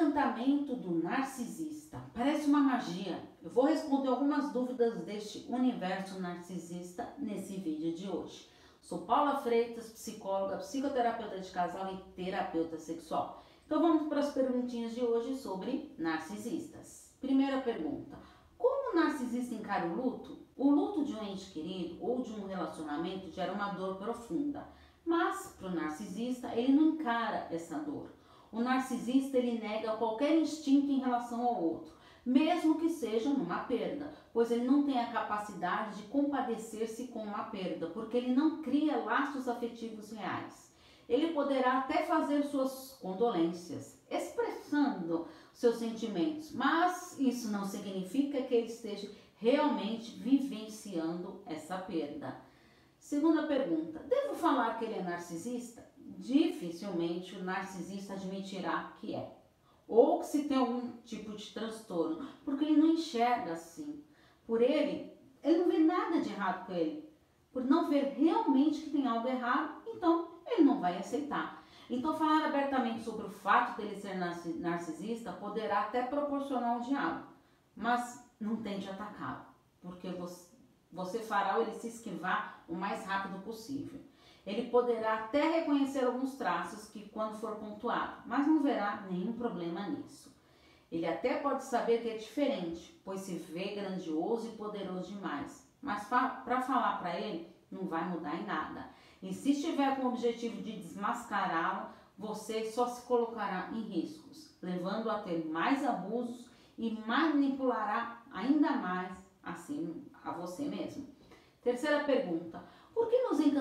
Encantamento do narcisista. Parece uma magia. Eu vou responder algumas dúvidas deste universo narcisista nesse vídeo de hoje. Sou Paula Freitas, psicóloga, psicoterapeuta de casal e terapeuta sexual. Então vamos para as perguntinhas de hoje sobre narcisistas. Primeira pergunta: Como o narcisista encara o luto? O luto de um ente querido ou de um relacionamento gera uma dor profunda, mas para o narcisista ele não encara essa dor. O narcisista ele nega qualquer instinto em relação ao outro, mesmo que seja numa perda, pois ele não tem a capacidade de compadecer-se com uma perda, porque ele não cria laços afetivos reais. Ele poderá até fazer suas condolências, expressando seus sentimentos, mas isso não significa que ele esteja realmente vivenciando essa perda. Segunda pergunta: devo falar que ele é narcisista? Dificilmente o narcisista admitirá que é. Ou que se tem algum tipo de transtorno, porque ele não enxerga assim. Por ele, ele não vê nada de errado com ele. Por não ver realmente que tem algo errado, então ele não vai aceitar. Então, falar abertamente sobre o fato dele ser narcisista poderá até proporcionar um diálogo, mas não tende a atacá-lo, porque você, você fará ele se esquivar o mais rápido possível. Ele poderá até reconhecer alguns traços que quando for pontuado, mas não verá nenhum problema nisso. Ele até pode saber que é diferente, pois se vê grandioso e poderoso demais, mas para falar para ele não vai mudar em nada. E se estiver com o objetivo de desmascará-lo, você só se colocará em riscos, levando a ter mais abusos e manipulará ainda mais assim a você mesmo. Terceira pergunta: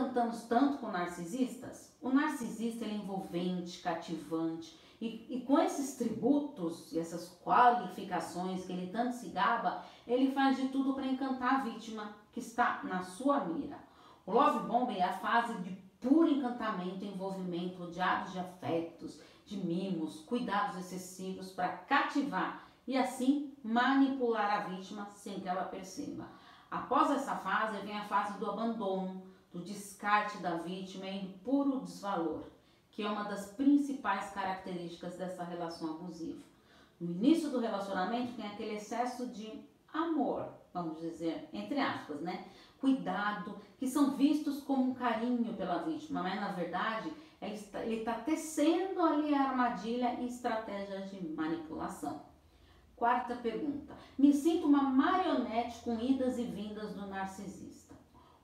encantamos tanto com narcisistas? O narcisista é envolvente, cativante, e, e, com esses tributos e essas qualificações que ele tanto se gaba, ele faz de tudo para encantar a vítima que está na sua mira. O love bomb é a fase de puro encantamento, envolvimento, rodeados de afetos, de mimos, cuidados excessivos para cativar e assim manipular a vítima sem que ela perceba. Após essa fase vem a fase do abandono, do descarte da vítima e do puro desvalor, que é uma das principais características dessa relação abusiva. No início do relacionamento tem aquele excesso de amor, vamos dizer, entre aspas, né? Cuidado, que são vistos como um carinho pela vítima, mas na verdade ele está tecendo ali a armadilha e estratégias de manipulação. Quarta pergunta. Me sinto uma marionete com idas e vindas do narcisista.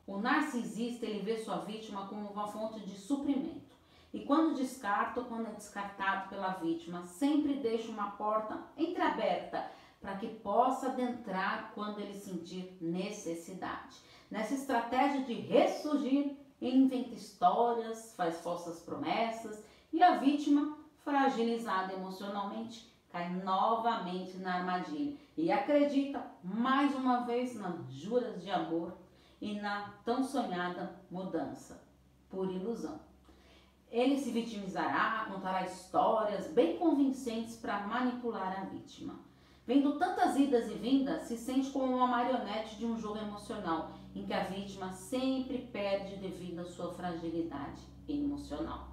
O narcisista ele vê sua vítima como uma fonte de suprimento. E quando descarta ou quando é descartado pela vítima, sempre deixa uma porta entreaberta para que possa adentrar quando ele sentir necessidade. Nessa estratégia de ressurgir, inventa histórias, faz falsas promessas e a vítima, fragilizada emocionalmente, cai novamente na armadilha e acredita mais uma vez nas juras de amor e na tão sonhada mudança por ilusão. Ele se vitimizará, contará histórias bem convincentes para manipular a vítima. Vendo tantas idas e vindas, se sente como uma marionete de um jogo emocional, em que a vítima sempre perde devido à sua fragilidade emocional.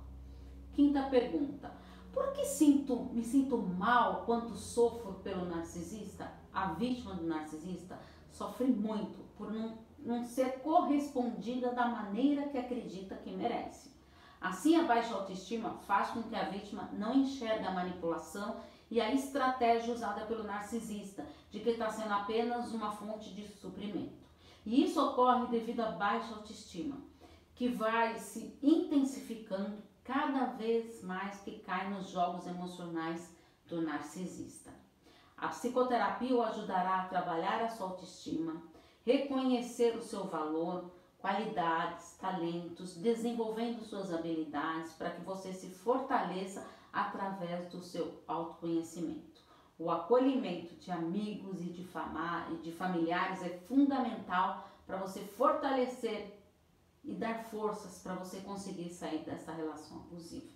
Quinta pergunta: por que sinto, me sinto mal quando sofro pelo narcisista? A vítima do narcisista sofre muito por não, não ser correspondida da maneira que acredita que merece. Assim, a baixa autoestima faz com que a vítima não enxergue a manipulação e a estratégia usada pelo narcisista, de que está sendo apenas uma fonte de suprimento. E isso ocorre devido à baixa autoestima, que vai se intensificando cada vez mais que cai nos jogos emocionais do narcisista. A psicoterapia o ajudará a trabalhar a sua autoestima, reconhecer o seu valor, qualidades, talentos, desenvolvendo suas habilidades para que você se fortaleça através do seu autoconhecimento. O acolhimento de amigos e de, e de familiares é fundamental para você fortalecer e dar forças para você conseguir sair dessa relação abusiva.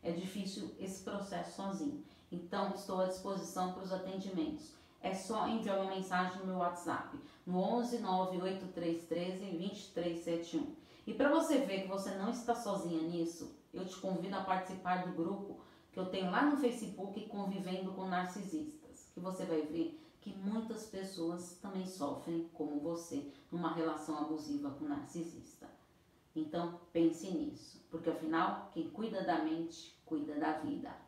É difícil esse processo sozinho. Então, estou à disposição para os atendimentos. É só enviar uma mensagem no meu WhatsApp, no 11 98313 2371. E para você ver que você não está sozinha nisso, eu te convido a participar do grupo que eu tenho lá no Facebook convivendo com narcisistas, que você vai ver que muitas pessoas também sofrem como você numa relação abusiva com narcisista. Então pense nisso, porque afinal quem cuida da mente cuida da vida.